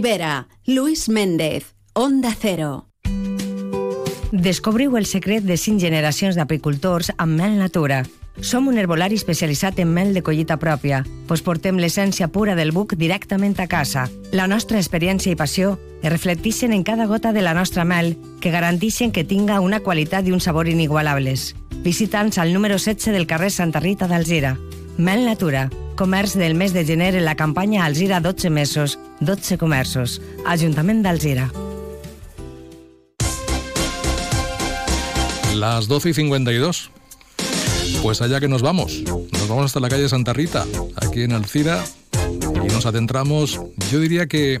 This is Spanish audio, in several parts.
Vera, Luis Méndez, Onda Cero. Descobriu el secret de cinc generacions d'apicultors amb mel natura. Som un herbolari especialitzat en mel de collita pròpia, pues portem l'essència pura del buc directament a casa. La nostra experiència i passió es reflecteixen en cada gota de la nostra mel, que garanteixen que tinga una qualitat i un sabor inigualables. Visita'ns al número 16 del carrer Santa Rita d'Alzira. Mel Natura, comerç del mes de gener en la campanya Alzira 12 mesos, 12 comerços. Ajuntament d'Alzira. Las 12 y 52. Pues allá que nos vamos. Nos vamos hasta la calle Santa Rita, aquí en Alcira, y nos adentramos, yo diría que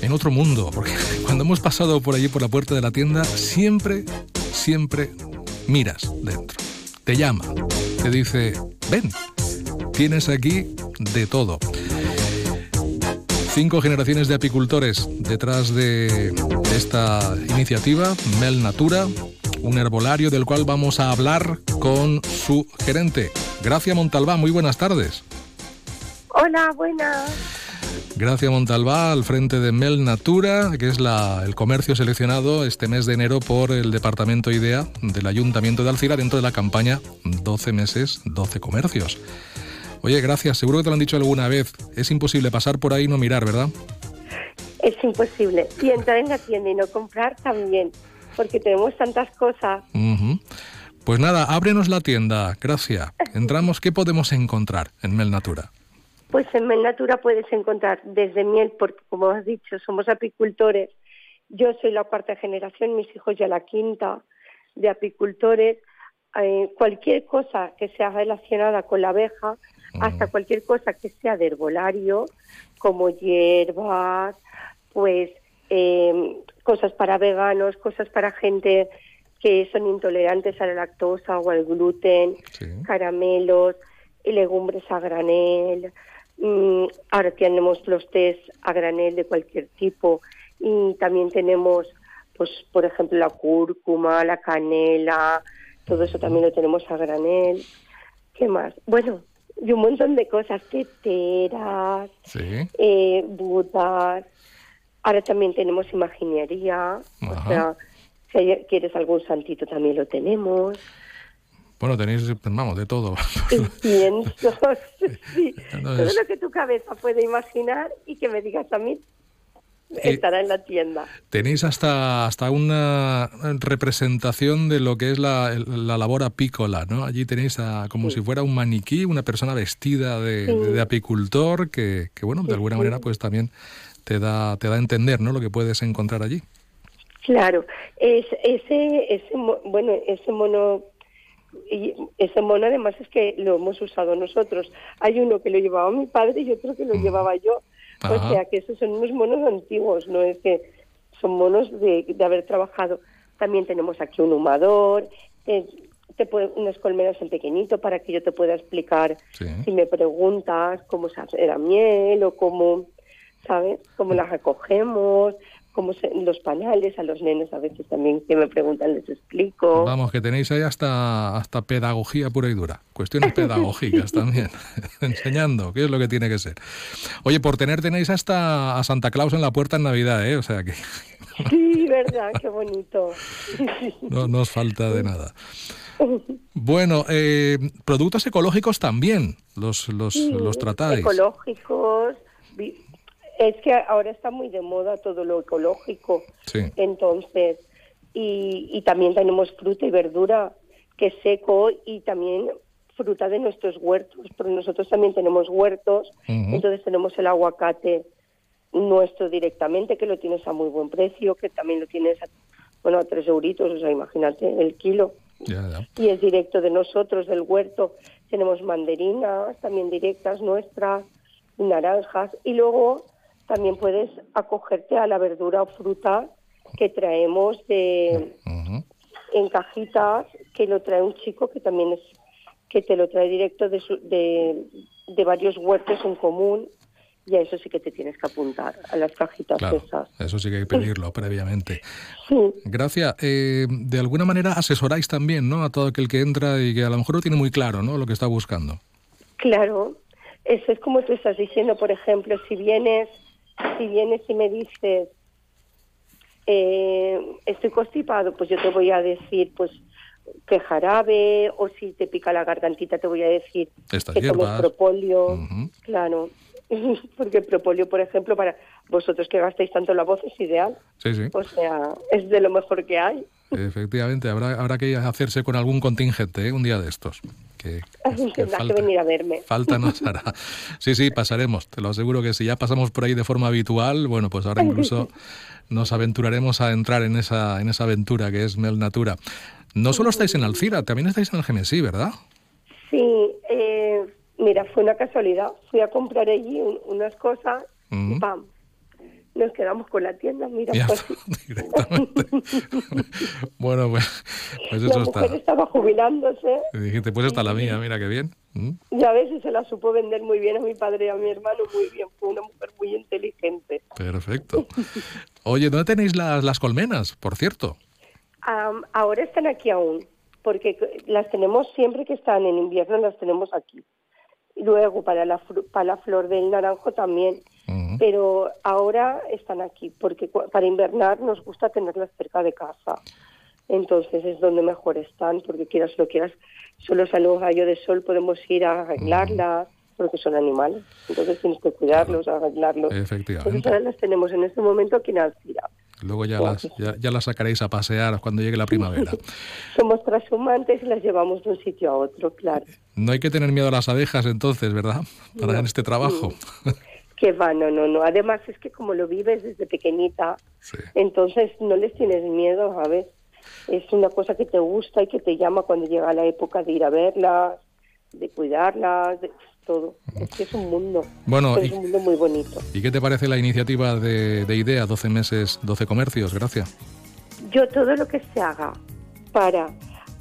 en otro mundo, porque cuando hemos pasado por allí por la puerta de la tienda, siempre, siempre miras dentro. Te llama, te dice, ven, tienes aquí de todo. Cinco generaciones de apicultores detrás de esta iniciativa, Mel Natura, un herbolario del cual vamos a hablar con su gerente. Gracia Montalbán, muy buenas tardes. Hola, buenas. Gracia Montalbá, al frente de Mel Natura, que es la, el comercio seleccionado este mes de enero por el Departamento IDEA del Ayuntamiento de Alcira dentro de la campaña 12 meses, 12 comercios. Oye, gracias, seguro que te lo han dicho alguna vez. Es imposible pasar por ahí y no mirar, ¿verdad? Es imposible. Y entrar en la tienda y no comprar también, porque tenemos tantas cosas. Pues nada, ábrenos la tienda, gracias. Entramos, ¿qué podemos encontrar en Mel Natura? Pues en Mel Natura puedes encontrar desde miel, porque como has dicho, somos apicultores. Yo soy la cuarta generación, mis hijos ya la quinta de apicultores. Eh, cualquier cosa que sea relacionada con la abeja, hasta cualquier cosa que sea de herbolario, como hierbas, pues eh, cosas para veganos, cosas para gente que son intolerantes a la lactosa o al gluten, caramelos, y legumbres a granel. Mm, ahora tenemos los tés a granel de cualquier tipo y también tenemos, pues, por ejemplo, la cúrcuma, la canela, todo eso también lo tenemos a granel. ¿Qué más? Bueno, y un montón de cosas, teteras, Sí. eh, budas. Ahora también tenemos imaginería, Ajá. o sea, si quieres algún santito también lo tenemos. Bueno, tenéis, vamos, de todo. Inciensos, sí, todo lo que tu cabeza puede imaginar y que me digas a mí estará en la tienda. Tenéis hasta, hasta una representación de lo que es la, la labor apícola, ¿no? Allí tenéis a- como si fuera un maniquí, una persona vestida de, Sí. de apicultor que, que, bueno, de alguna manera pues también te da, te da a entender, ¿no? Lo que puedes encontrar allí. Claro, es, ese, ese, bueno, ese mono, y ese mono además es que lo hemos usado nosotros. Hay uno que lo llevaba mi padre y otro que lo llevaba yo. Ajá. O sea que esos son unos monos antiguos, no es que son monos de, de haber trabajado. También tenemos aquí un humador, te, te puede- unas colmenas en pequeñito para que yo te pueda explicar Sí. si me preguntas cómo se hace la miel o cómo, ¿sabes? Cómo la recogemos, cómo se, los panales, a los nenes a veces también que me preguntan les explico. Vamos, que tenéis ahí hasta, hasta pedagogía pura y dura, cuestiones pedagógicas también, enseñando qué es lo que tiene que ser. Oye, por tener tenéis hasta a Santa Claus en la puerta en Navidad, ¿eh? O sea que Sí, verdad, qué bonito. no nos falta de nada. Bueno, eh, productos ecológicos también los, los, Sí, los tratáis. Ecológicos. Es que ahora está muy de moda todo lo ecológico. Sí. Entonces, y, y también tenemos fruta y verdura que es seco y también fruta de nuestros huertos, porque nosotros también tenemos huertos, entonces tenemos el aguacate nuestro directamente, que lo tienes a muy buen precio, que también lo tienes a, bueno, a tres euritos, o sea, imagínate, el kilo. Ya, ya. Y es directo de nosotros, del huerto. Tenemos mandarinas también directas nuestras, naranjas. Y luego también puedes acogerte a la verdura o fruta que traemos de, en cajitas, que lo trae un chico que también es que te lo trae directo de, su- de, de varios huertos en común. Y a eso sí que te tienes que apuntar, a las cajitas Claro, esas. eso sí que hay que pedirlo previamente. Sí. Gracias. Eh, de alguna manera asesoráis también, ¿no? A todo aquel que entra y que a lo mejor no tiene muy claro, ¿no? Lo que está buscando. Claro, eso es como tú estás diciendo, por ejemplo, si vienes si vienes y me dices, eh, estoy constipado, pues yo te voy a decir, pues que jarabe, o si te pica la gargantita te voy a decir Estas que tomes hierbas. propóleo, Ujú. claro, porque el propóleo, por ejemplo, para vosotros que gastáis tanto la voz es ideal, Sí, sí. o sea, es de lo mejor que hay. Efectivamente, habrá, habrá que hacerse con algún contingente ¿eh? un día de estos. Que, que Tendrás que venir a verme. Falta nos hará. Sí, sí, pasaremos. Te lo aseguro que si ya pasamos por ahí de forma habitual, bueno, pues ahora incluso nos aventuraremos a entrar en esa, en esa aventura que es Mel Natura. No solo estáis en Alcira, también estáis en el Gemesí, ¿verdad? Sí, eh, mira, fue una casualidad. Fui a comprar allí un- unas cosas y ¡pam! Nos quedamos con la tienda, mira, Ya pues está, directamente. bueno, pues, pues la eso mujer está. estaba jubilándose, Y dijiste, pues esta la mía, mira qué bien. ¿Mm? ya ves, y se la supo vender muy bien a mi padre y a mi hermano, muy bien. Fue una mujer muy inteligente. Perfecto. Oye, ¿dónde tenéis las, las colmenas, por cierto? Am, ahora están aquí aún, porque las tenemos siempre que están en invierno, las tenemos aquí. Y luego para la, para la flor del naranjo también. Pero ahora están aquí porque para invernar nos gusta tenerlas cerca de casa. Entonces es donde mejor están, porque quieras lo quieras, solo sale un rayo de sol, podemos ir a arreglarlas, porque son animales. Entonces tienes que cuidarlos, arreglarlos. Entonces Efectivamente. ahora las tenemos en este momento aquí en Alcira. Luego ya las, ya, ya las sacaréis a pasear cuando llegue la primavera. Somos transhumantes y las llevamos de un sitio a otro, claro. No hay que tener miedo a las abejas entonces, ¿verdad? Para en este trabajo. Que va, no, no, no. Además es que como lo vives desde pequeñita, Sí. Entonces no les tienes miedo, ¿sabes? Es una cosa que te gusta y que te llama cuando llega la época de ir a verlas, de cuidarlas, de todo. Es que es un mundo. Bueno, es un mundo muy bonito. ¿Y qué te parece la iniciativa de, de IDEA, 12 meses, 12 comercios? Gracias. Yo todo lo que se haga para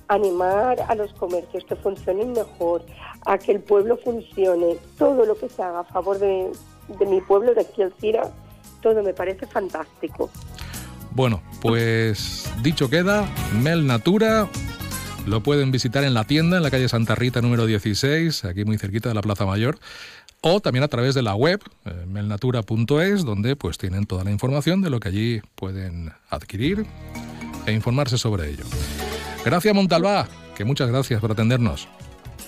animar a los comercios que funcionen mejor, a que el pueblo funcione, todo lo que se haga a favor de, de mi pueblo, de aquí Alcira, todo me parece fantástico. Bueno, pues dicho queda, Mel Natura. Lo pueden visitar en la tienda, en la calle Santa Rita número 16, aquí muy cerquita de la Plaza Mayor, o también a través de la web, eh, melnatura.es, donde pues tienen toda la información de lo que allí pueden adquirir e informarse sobre ello. Gracias Montalbá, que muchas gracias por atendernos.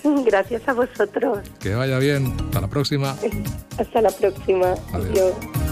Gracias a vosotros. Que vaya bien. Hasta la próxima. Hasta la próxima. Adiós. Adiós.